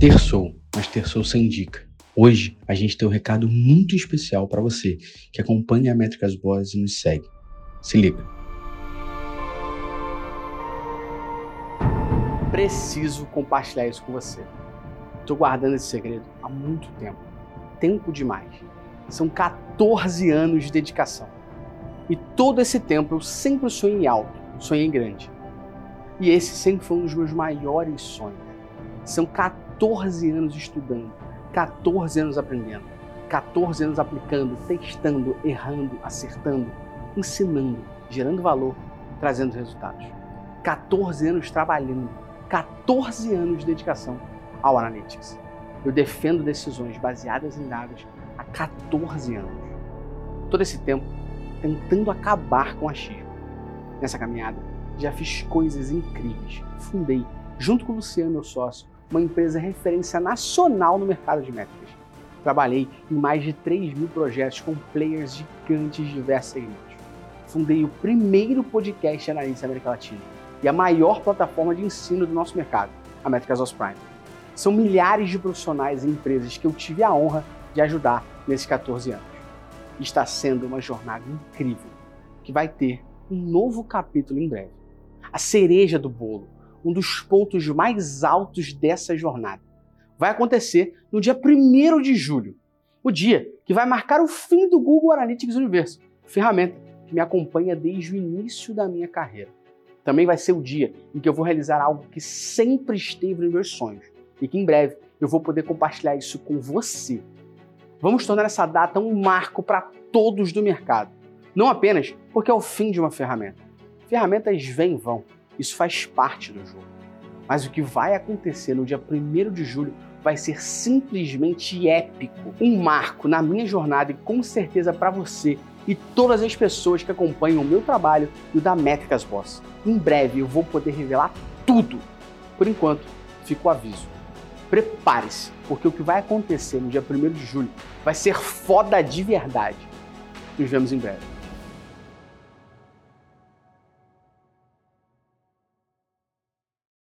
Terçou, mas terçou sem dica. Hoje a gente tem um recado muito especial para você que acompanha a Métricas Boas e nos segue. Se liga. Preciso compartilhar isso com você. Estou guardando esse segredo há muito tempo. Tempo demais. São 14 anos de dedicação. E todo esse tempo eu sempre sonhei alto, sonhei grande. E esse sempre foi um dos meus maiores sonhos. São 14 anos estudando, 14 anos aprendendo, 14 anos aplicando, testando, errando, acertando, ensinando, gerando valor, trazendo resultados. 14 anos trabalhando, 14 anos de dedicação ao Analytics. Eu defendo decisões baseadas em dados há 14 anos. Todo esse tempo tentando acabar com a achismo. Nessa caminhada, já fiz coisas incríveis. Fundei, junto com o Luciano, meu sócio, uma empresa referência nacional no mercado de métricas. Trabalhei em mais de 3 mil projetos com players gigantes de diversos segmentos. Fundei o primeiro podcast analista da América Latina e a maior plataforma de ensino do nosso mercado, a Métricas Os Prime. São milhares de profissionais e empresas que eu tive a honra de ajudar nesses 14 anos. Está sendo uma jornada incrível que vai ter um novo capítulo em breve. A cereja do bolo um dos pontos mais altos dessa jornada. Vai acontecer no dia 1 de julho, o dia que vai marcar o fim do Google Analytics Universo, ferramenta que me acompanha desde o início da minha carreira. Também vai ser o dia em que eu vou realizar algo que sempre esteve nos meus sonhos e que em breve eu vou poder compartilhar isso com você. Vamos tornar essa data um marco para todos do mercado, não apenas porque é o fim de uma ferramenta. Ferramentas vêm e vão isso faz parte do jogo. Mas o que vai acontecer no dia 1 de julho vai ser simplesmente épico. Um marco na minha jornada e com certeza para você e todas as pessoas que acompanham o meu trabalho e o da Métricas Boss. Em breve eu vou poder revelar tudo. Por enquanto, fica o aviso. Prepare-se, porque o que vai acontecer no dia 1 de julho vai ser foda de verdade. Nos vemos em breve.